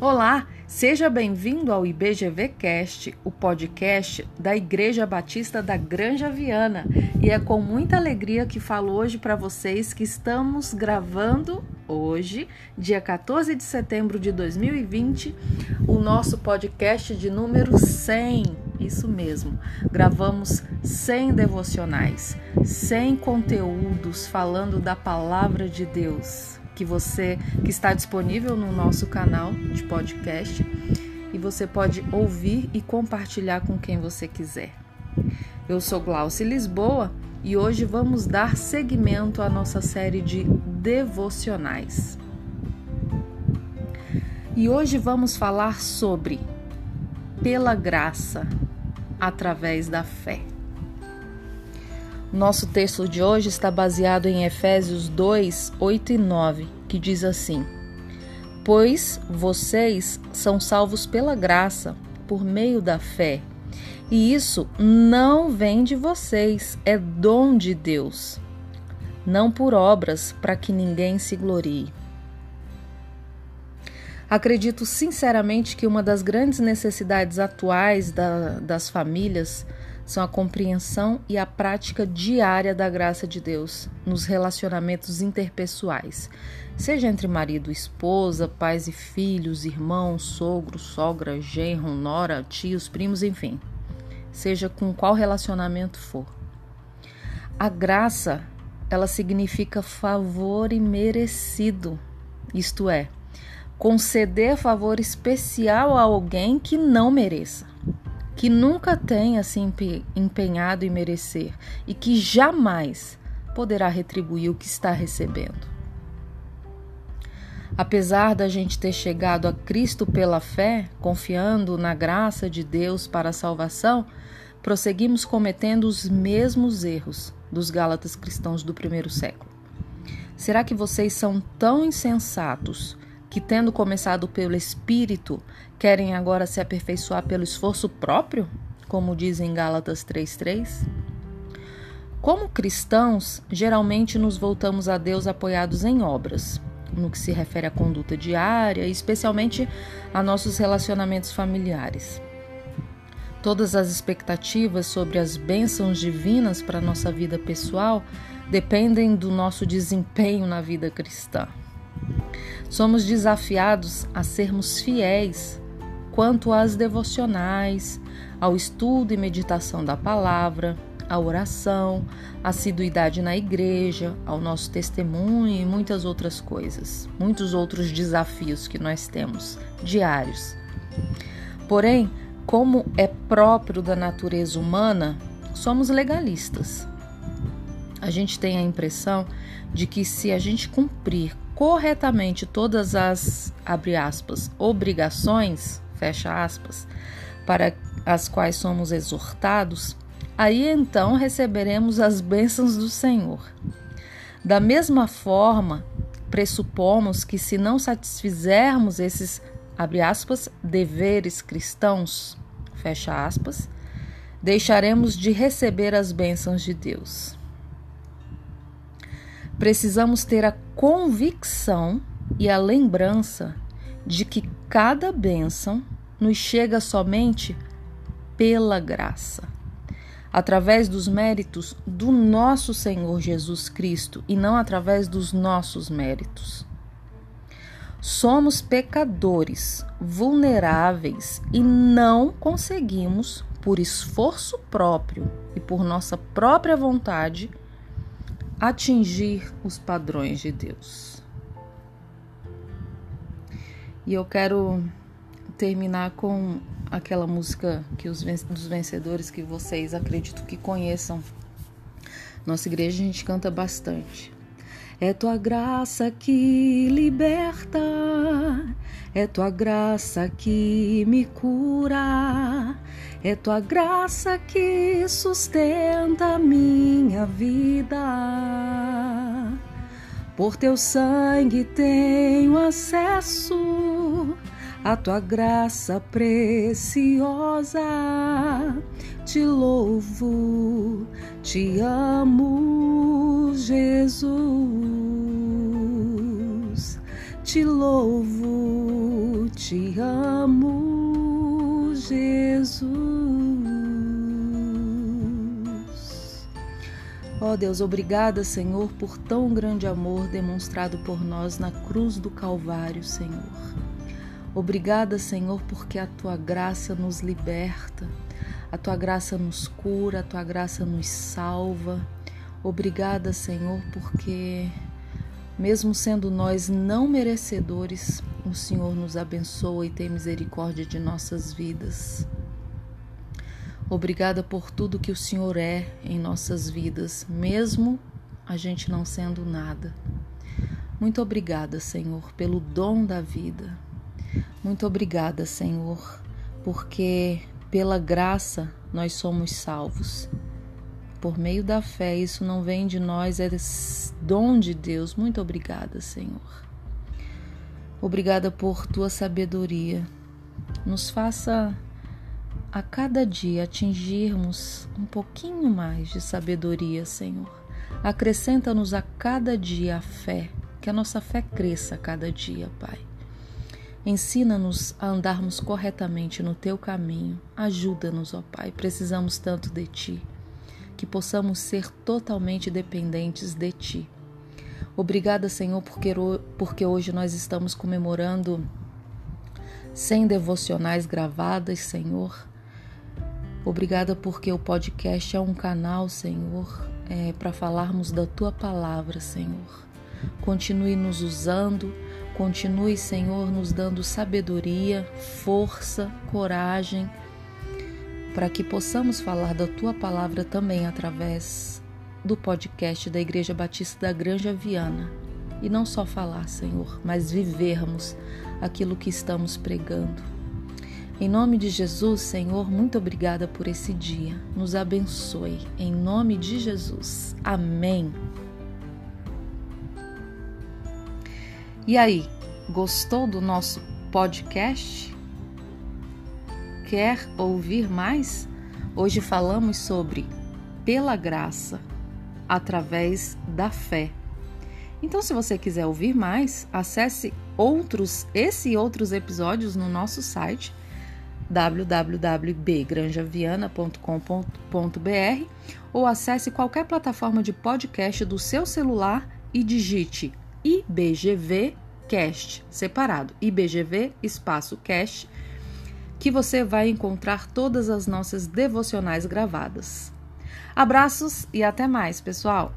Olá, seja bem-vindo ao IBGV Cast, o podcast da Igreja Batista da Granja Viana. E é com muita alegria que falo hoje para vocês que estamos gravando hoje, dia 14 de setembro de 2020, o nosso podcast de número 100. Isso mesmo. Gravamos 100 devocionais, 100 conteúdos falando da palavra de Deus que você que está disponível no nosso canal de podcast e você pode ouvir e compartilhar com quem você quiser. Eu sou Glaucia Lisboa e hoje vamos dar seguimento à nossa série de devocionais. E hoje vamos falar sobre pela graça através da fé. Nosso texto de hoje está baseado em Efésios 2, 8 e 9, que diz assim: Pois vocês são salvos pela graça, por meio da fé. E isso não vem de vocês, é dom de Deus, não por obras, para que ninguém se glorie. Acredito sinceramente que uma das grandes necessidades atuais da, das famílias são a compreensão e a prática diária da graça de Deus nos relacionamentos interpessoais, seja entre marido e esposa, pais e filhos, irmãos, sogro, sogra, genro, nora, tios, primos, enfim, seja com qual relacionamento for. A graça, ela significa favor imerecido, isto é, conceder favor especial a alguém que não mereça que nunca tenha se empenhado em merecer e que jamais poderá retribuir o que está recebendo. Apesar da gente ter chegado a Cristo pela fé, confiando na graça de Deus para a salvação, prosseguimos cometendo os mesmos erros dos Gálatas cristãos do primeiro século. Será que vocês são tão insensatos que, tendo começado pelo Espírito, querem agora se aperfeiçoar pelo esforço próprio, como diz em Gálatas 3,3? Como cristãos, geralmente nos voltamos a Deus apoiados em obras, no que se refere à conduta diária, especialmente a nossos relacionamentos familiares. Todas as expectativas sobre as bênçãos divinas para nossa vida pessoal dependem do nosso desempenho na vida cristã. Somos desafiados a sermos fiéis quanto às devocionais, ao estudo e meditação da palavra, à oração, à assiduidade na igreja, ao nosso testemunho e muitas outras coisas, muitos outros desafios que nós temos diários. Porém, como é próprio da natureza humana, somos legalistas. A gente tem a impressão de que se a gente cumprir corretamente todas as, abre aspas, obrigações, fecha aspas, para as quais somos exortados, aí então receberemos as bênçãos do Senhor. Da mesma forma, pressupomos que se não satisfizermos esses, abre aspas, deveres cristãos, fecha aspas, deixaremos de receber as bênçãos de Deus. Precisamos ter a convicção e a lembrança de que cada bênção nos chega somente pela graça, através dos méritos do nosso Senhor Jesus Cristo e não através dos nossos méritos. Somos pecadores, vulneráveis e não conseguimos, por esforço próprio e por nossa própria vontade, atingir os padrões de Deus. E eu quero terminar com aquela música que os dos vencedores que vocês acredito que conheçam. Nossa igreja a gente canta bastante. É tua graça que liberta, é tua graça que me cura, é tua graça que sustenta minha vida. Por teu sangue tenho acesso a tua graça preciosa. Te louvo, te amo, Jesus. Te louvo, te amo, Jesus. Ó oh Deus, obrigada, Senhor, por tão grande amor demonstrado por nós na cruz do Calvário, Senhor. Obrigada, Senhor, porque a tua graça nos liberta, a tua graça nos cura, a tua graça nos salva. Obrigada, Senhor, porque mesmo sendo nós não merecedores, o Senhor nos abençoa e tem misericórdia de nossas vidas. Obrigada por tudo que o Senhor é em nossas vidas, mesmo a gente não sendo nada. Muito obrigada, Senhor, pelo dom da vida. Muito obrigada, Senhor, porque pela graça nós somos salvos. Por meio da fé, isso não vem de nós, é dom de Deus. Muito obrigada, Senhor. Obrigada por tua sabedoria. Nos faça a cada dia atingirmos um pouquinho mais de sabedoria, Senhor. Acrescenta-nos a cada dia a fé, que a nossa fé cresça a cada dia, Pai. Ensina-nos a andarmos corretamente no teu caminho. Ajuda-nos, ó Pai, precisamos tanto de ti, que possamos ser totalmente dependentes de ti. Obrigada, Senhor, porque, hoje nós estamos comemorando 100 devocionais gravadas, Senhor. Obrigada porque o podcast é um canal, Senhor, é, para falarmos da tua palavra, Senhor. Continue nos usando, continue, Senhor, nos dando sabedoria, força, coragem, para que possamos falar da tua palavra também através do podcast da Igreja Batista da Granja Viana. E não só falar, Senhor, mas vivermos aquilo que estamos pregando. Em nome de Jesus, Senhor, muito obrigada por esse dia. Nos abençoe. Em nome de Jesus. Amém. E aí, gostou do nosso podcast? Quer ouvir mais? Hoje falamos sobre pela graça, através da fé. Então, se você quiser ouvir mais, acesse outros, esse e outros episódios no nosso site www.bgranjaviana.com.br ou acesse qualquer plataforma de podcast do seu celular e digite IBGV Cast, separado, IBGV espaço Cast, que você vai encontrar todas as nossas devocionais gravadas. Abraços e até mais, pessoal!